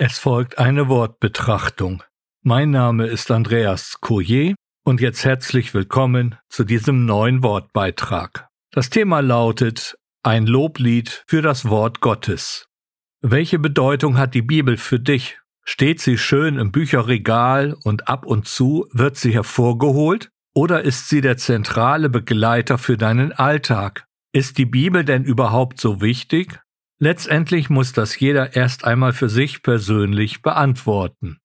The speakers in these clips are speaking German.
Es folgt eine Wortbetrachtung. Mein Name ist Andreas Courier und jetzt herzlich willkommen zu diesem neuen Wortbeitrag. Das Thema lautet Ein Loblied für das Wort Gottes. Welche Bedeutung hat die Bibel für dich? Steht sie schön im Bücherregal und ab und zu wird sie hervorgeholt? Oder ist sie der zentrale Begleiter für deinen Alltag? Ist die Bibel denn überhaupt so wichtig? Letztendlich muss das jeder erst einmal für sich persönlich beantworten.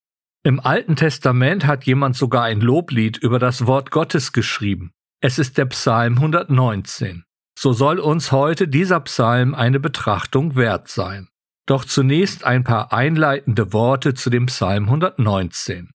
Im Alten Testament hat jemand sogar ein Loblied über das Wort Gottes geschrieben. Es ist der Psalm 119. So soll uns heute dieser Psalm eine Betrachtung wert sein. Doch zunächst ein paar einleitende Worte zu dem Psalm 119.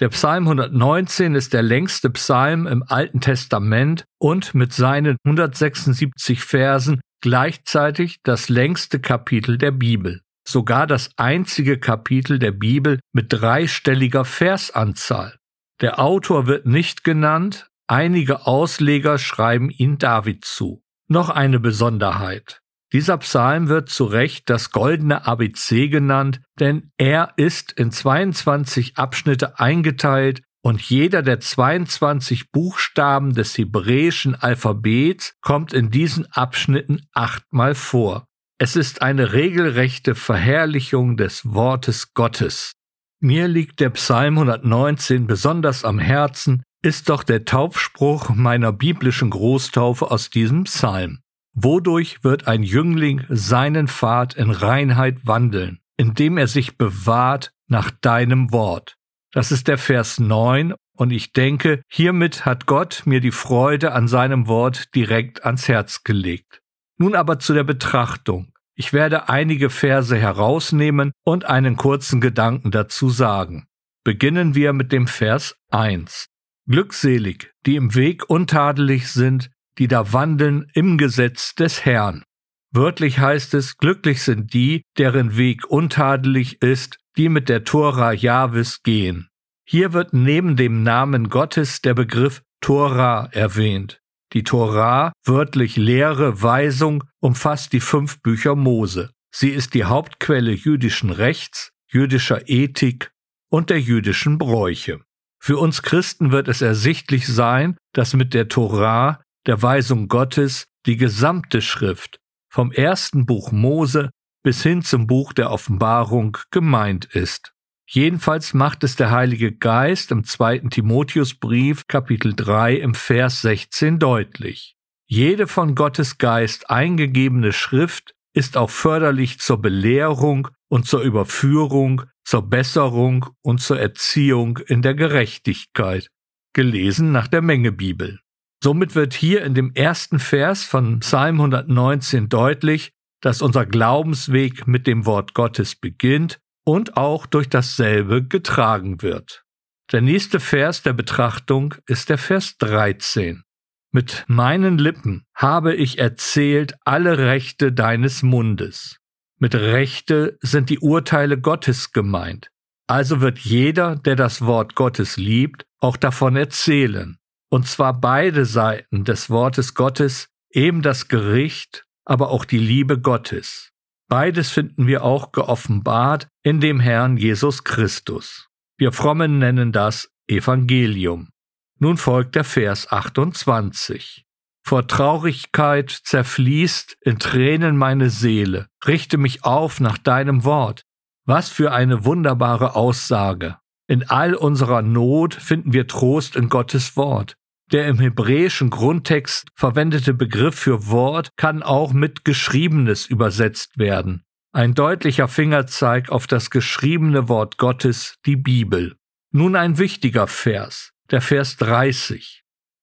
Der Psalm 119 ist der längste Psalm im Alten Testament und mit seinen 176 Versen gleichzeitig das längste Kapitel der Bibel, sogar das einzige Kapitel der Bibel mit dreistelliger Versanzahl. Der Autor wird nicht genannt, einige Ausleger schreiben ihn David zu. Noch eine Besonderheit. Dieser Psalm wird zu Recht das goldene ABC genannt, denn er ist in 22 Abschnitte eingeteilt, und jeder der 22 Buchstaben des hebräischen Alphabets kommt in diesen Abschnitten achtmal vor. Es ist eine regelrechte Verherrlichung des Wortes Gottes. Mir liegt der Psalm 119 besonders am Herzen, ist doch der Taufspruch meiner biblischen Großtaufe aus diesem Psalm. Wodurch wird ein Jüngling seinen Pfad in Reinheit wandeln, indem er sich bewahrt nach deinem Wort. Das ist der Vers 9 und ich denke, hiermit hat Gott mir die Freude an seinem Wort direkt ans Herz gelegt. Nun aber zu der Betrachtung. Ich werde einige Verse herausnehmen und einen kurzen Gedanken dazu sagen. Beginnen wir mit dem Vers 1. Glückselig, die im Weg untadelig sind, die da wandeln im Gesetz des Herrn. Wörtlich heißt es, glücklich sind die, deren Weg untadelig ist, die mit der Tora Jahwes gehen. Hier wird neben dem Namen Gottes der Begriff Tora erwähnt. Die Tora, wörtlich Lehre, Weisung, umfasst die fünf Bücher Mose. Sie ist die Hauptquelle jüdischen Rechts, jüdischer Ethik und der jüdischen Bräuche. Für uns Christen wird es ersichtlich sein, dass mit der Tora, der Weisung Gottes, die gesamte Schrift vom ersten Buch Mose bis hin zum Buch der Offenbarung gemeint ist. Jedenfalls macht es der Heilige Geist im zweiten Timotheusbrief Kapitel 3 im Vers 16 deutlich. Jede von Gottes Geist eingegebene Schrift ist auch förderlich zur Belehrung und zur Überführung, zur Besserung und zur Erziehung in der Gerechtigkeit, gelesen nach der Menge Bibel. Somit wird hier in dem ersten Vers von Psalm 119 deutlich, dass unser Glaubensweg mit dem Wort Gottes beginnt und auch durch dasselbe getragen wird. Der nächste Vers der Betrachtung ist der Vers 13. Mit meinen Lippen habe ich erzählt alle Rechte deines Mundes. Mit Rechte sind die Urteile Gottes gemeint. Also wird jeder, der das Wort Gottes liebt, auch davon erzählen. Und zwar beide Seiten des Wortes Gottes, eben das Gericht aber auch die Liebe Gottes. Beides finden wir auch geoffenbart in dem Herrn Jesus Christus. Wir Frommen nennen das Evangelium. Nun folgt der Vers 28. Vor Traurigkeit zerfließt in Tränen meine Seele. Richte mich auf nach deinem Wort. Was für eine wunderbare Aussage. In all unserer Not finden wir Trost in Gottes Wort. Der im hebräischen Grundtext verwendete Begriff für Wort kann auch mit Geschriebenes übersetzt werden. Ein deutlicher Fingerzeig auf das geschriebene Wort Gottes, die Bibel. Nun ein wichtiger Vers, der Vers 30.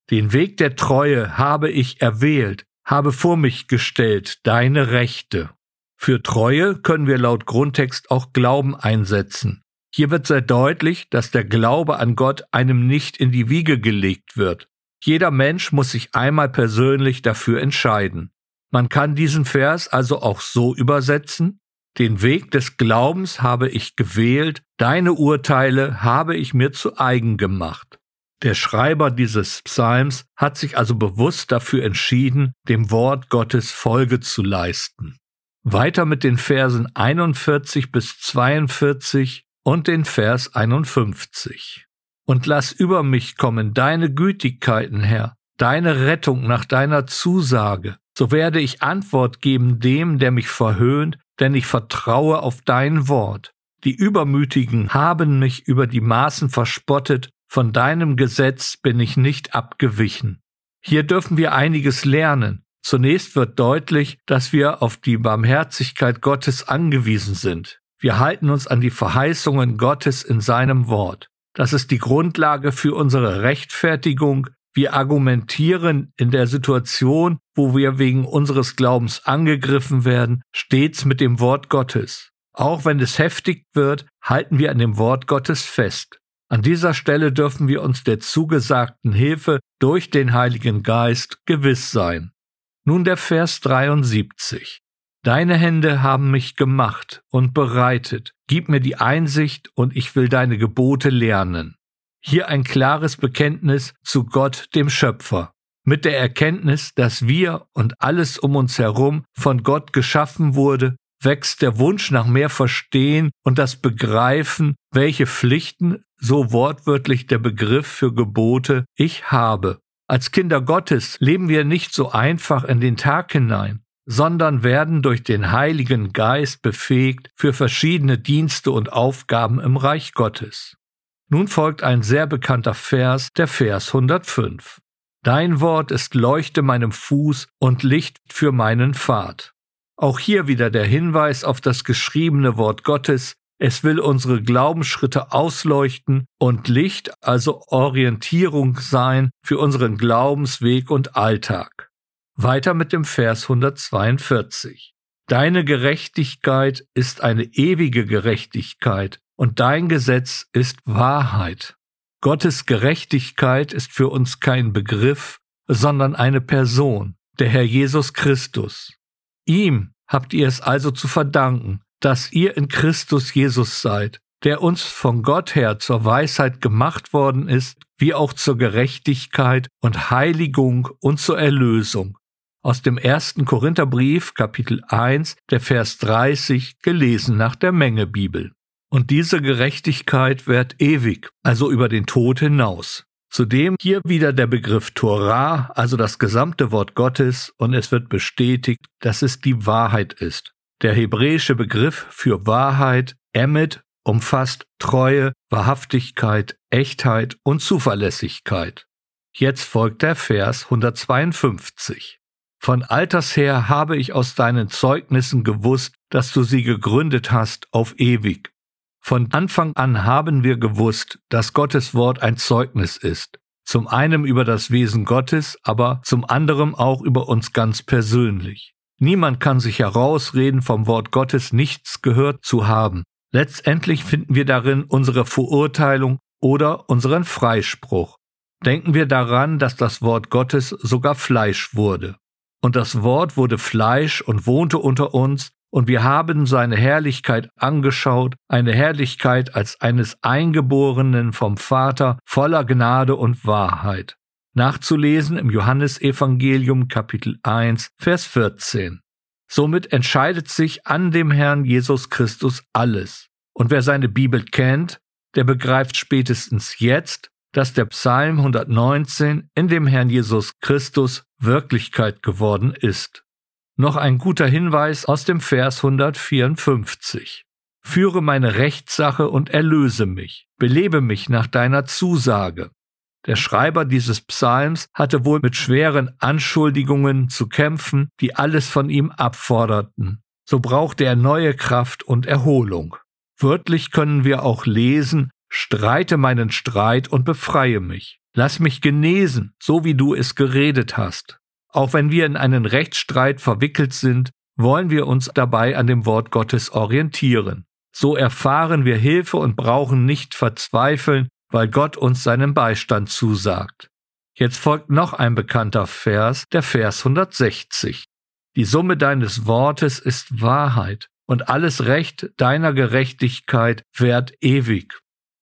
Den Weg der Treue habe ich erwählt, habe vor mich gestellt deine Rechte. Für Treue können wir laut Grundtext auch Glauben einsetzen. Hier wird sehr deutlich, dass der Glaube an Gott einem nicht in die Wiege gelegt wird. Jeder Mensch muss sich einmal persönlich dafür entscheiden. Man kann diesen Vers also auch so übersetzen, den Weg des Glaubens habe ich gewählt, deine Urteile habe ich mir zu eigen gemacht. Der Schreiber dieses Psalms hat sich also bewusst dafür entschieden, dem Wort Gottes Folge zu leisten. Weiter mit den Versen 41 bis 42 und den Vers 51. Und lass über mich kommen deine Gütigkeiten, Herr, deine Rettung nach deiner Zusage. So werde ich Antwort geben dem, der mich verhöhnt, denn ich vertraue auf dein Wort. Die Übermütigen haben mich über die Maßen verspottet, von deinem Gesetz bin ich nicht abgewichen. Hier dürfen wir einiges lernen. Zunächst wird deutlich, dass wir auf die Barmherzigkeit Gottes angewiesen sind. Wir halten uns an die Verheißungen Gottes in seinem Wort. Das ist die Grundlage für unsere Rechtfertigung. Wir argumentieren in der Situation, wo wir wegen unseres Glaubens angegriffen werden, stets mit dem Wort Gottes. Auch wenn es heftig wird, halten wir an dem Wort Gottes fest. An dieser Stelle dürfen wir uns der zugesagten Hilfe durch den Heiligen Geist gewiss sein. Nun der Vers 73. Deine Hände haben mich gemacht und bereitet. Gib mir die Einsicht und ich will deine Gebote lernen. Hier ein klares Bekenntnis zu Gott, dem Schöpfer, mit der Erkenntnis, dass wir und alles um uns herum von Gott geschaffen wurde wächst der Wunsch nach mehr Verstehen und das Begreifen, welche Pflichten, so wortwörtlich der Begriff für Gebote, ich habe. Als Kinder Gottes leben wir nicht so einfach in den Tag hinein, sondern werden durch den Heiligen Geist befähigt für verschiedene Dienste und Aufgaben im Reich Gottes. Nun folgt ein sehr bekannter Vers, der Vers 105. Dein Wort ist Leuchte meinem Fuß und Licht für meinen Pfad. Auch hier wieder der Hinweis auf das geschriebene Wort Gottes. Es will unsere Glaubensschritte ausleuchten und Licht, also Orientierung sein für unseren Glaubensweg und Alltag. Weiter mit dem Vers 142. Deine Gerechtigkeit ist eine ewige Gerechtigkeit und dein Gesetz ist Wahrheit. Gottes Gerechtigkeit ist für uns kein Begriff, sondern eine Person, der Herr Jesus Christus. Ihm habt ihr es also zu verdanken, dass ihr in Christus Jesus seid, der uns von Gott her zur Weisheit gemacht worden ist, wie auch zur Gerechtigkeit und Heiligung und zur Erlösung. Aus dem ersten Korintherbrief, Kapitel 1, der Vers 30, gelesen nach der Menge Bibel. Und diese Gerechtigkeit währt ewig, also über den Tod hinaus. Zudem hier wieder der Begriff Torah, also das gesamte Wort Gottes, und es wird bestätigt, dass es die Wahrheit ist. Der hebräische Begriff für Wahrheit, Emmet, umfasst Treue, Wahrhaftigkeit, Echtheit und Zuverlässigkeit. Jetzt folgt der Vers 152. Von alters her habe ich aus deinen Zeugnissen gewusst, dass du sie gegründet hast auf ewig. Von Anfang an haben wir gewusst, dass Gottes Wort ein Zeugnis ist. Zum einen über das Wesen Gottes, aber zum anderen auch über uns ganz persönlich. Niemand kann sich herausreden, vom Wort Gottes nichts gehört zu haben. Letztendlich finden wir darin unsere Verurteilung oder unseren Freispruch. Denken wir daran, dass das Wort Gottes sogar Fleisch wurde. Und das Wort wurde Fleisch und wohnte unter uns, und wir haben seine Herrlichkeit angeschaut, eine Herrlichkeit als eines Eingeborenen vom Vater voller Gnade und Wahrheit. Nachzulesen im Johannesevangelium Kapitel 1, Vers 14. Somit entscheidet sich an dem Herrn Jesus Christus alles. Und wer seine Bibel kennt, der begreift spätestens jetzt, dass der Psalm 119 in dem Herrn Jesus Christus Wirklichkeit geworden ist. Noch ein guter Hinweis aus dem Vers 154. Führe meine Rechtssache und erlöse mich, belebe mich nach deiner Zusage. Der Schreiber dieses Psalms hatte wohl mit schweren Anschuldigungen zu kämpfen, die alles von ihm abforderten. So brauchte er neue Kraft und Erholung. Wörtlich können wir auch lesen, streite meinen Streit und befreie mich. Lass mich genesen, so wie du es geredet hast. Auch wenn wir in einen Rechtsstreit verwickelt sind, wollen wir uns dabei an dem Wort Gottes orientieren. So erfahren wir Hilfe und brauchen nicht verzweifeln, weil Gott uns seinen Beistand zusagt. Jetzt folgt noch ein bekannter Vers, der Vers 160. Die Summe deines Wortes ist Wahrheit und alles Recht deiner Gerechtigkeit währt ewig.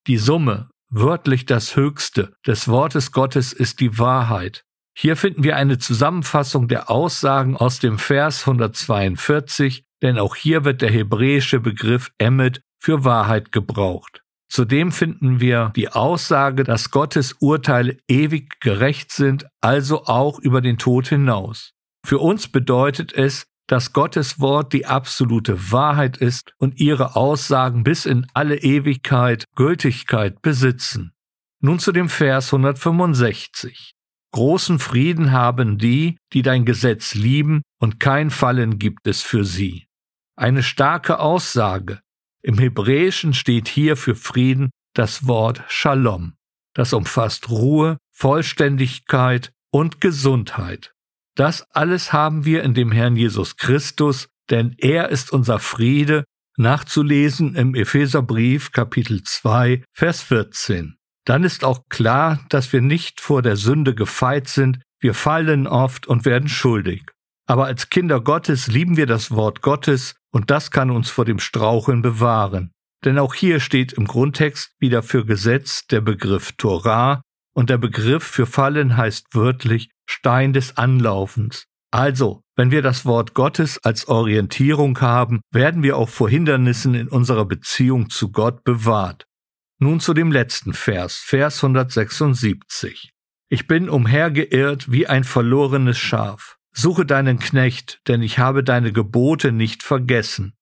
Die Summe, wörtlich das Höchste des Wortes Gottes ist die Wahrheit. Hier finden wir eine Zusammenfassung der Aussagen aus dem Vers 142 denn auch hier wird der hebräische Begriff Emmet für Wahrheit gebraucht. Zudem finden wir die Aussage, dass Gottes Urteile ewig gerecht sind, also auch über den Tod hinaus. Für uns bedeutet es, dass Gottes Wort die absolute Wahrheit ist und ihre Aussagen bis in alle Ewigkeit Gültigkeit besitzen. Nun zu dem Vers 165. Großen Frieden haben die, die dein Gesetz lieben, und kein Fallen gibt es für sie. Eine starke Aussage. Im Hebräischen steht hier für Frieden das Wort Shalom. Das umfasst Ruhe, Vollständigkeit und Gesundheit. Das alles haben wir in dem Herrn Jesus Christus, denn er ist unser Friede, nachzulesen im Epheserbrief Kapitel 2, Vers 14 dann ist auch klar, dass wir nicht vor der Sünde gefeit sind, wir fallen oft und werden schuldig. Aber als Kinder Gottes lieben wir das Wort Gottes und das kann uns vor dem Straucheln bewahren. Denn auch hier steht im Grundtext wieder für Gesetz der Begriff Torah und der Begriff für Fallen heißt wörtlich Stein des Anlaufens. Also, wenn wir das Wort Gottes als Orientierung haben, werden wir auch vor Hindernissen in unserer Beziehung zu Gott bewahrt. Nun zu dem letzten Vers, Vers 176. Ich bin umhergeirrt wie ein verlorenes Schaf. Suche deinen Knecht, denn ich habe deine Gebote nicht vergessen.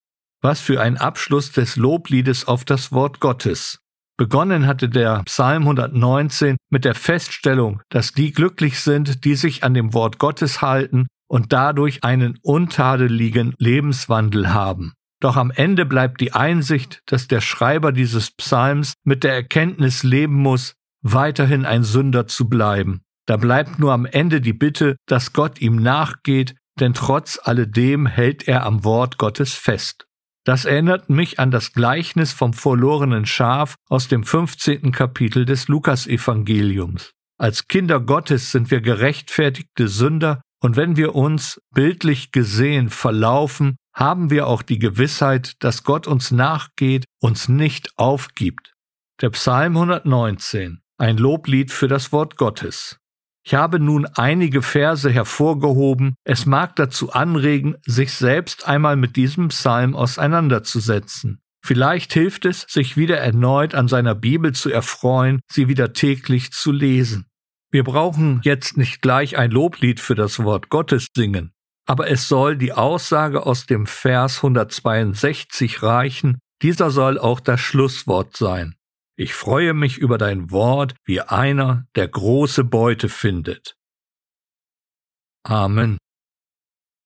Was für ein Abschluss des Lobliedes auf das Wort Gottes. Begonnen hatte der Psalm 119 mit der Feststellung, dass die glücklich sind, die sich an dem Wort Gottes halten und dadurch einen untadeligen Lebenswandel haben. Doch am Ende bleibt die Einsicht, dass der Schreiber dieses Psalms mit der Erkenntnis leben muss, weiterhin ein Sünder zu bleiben. Da bleibt nur am Ende die Bitte, dass Gott ihm nachgeht, denn trotz alledem hält er am Wort Gottes fest. Das erinnert mich an das Gleichnis vom verlorenen Schaf aus dem 15. Kapitel des Lukasevangeliums. Als Kinder Gottes sind wir gerechtfertigte Sünder, und wenn wir uns, bildlich gesehen, verlaufen, haben wir auch die Gewissheit, dass Gott uns nachgeht, uns nicht aufgibt. Der Psalm 119, ein Loblied für das Wort Gottes. Ich habe nun einige Verse hervorgehoben, es mag dazu anregen, sich selbst einmal mit diesem Psalm auseinanderzusetzen. Vielleicht hilft es, sich wieder erneut an seiner Bibel zu erfreuen, sie wieder täglich zu lesen. Wir brauchen jetzt nicht gleich ein Loblied für das Wort Gottes singen, aber es soll die Aussage aus dem Vers 162 reichen, dieser soll auch das Schlusswort sein. Ich freue mich über dein Wort wie einer, der große Beute findet. Amen.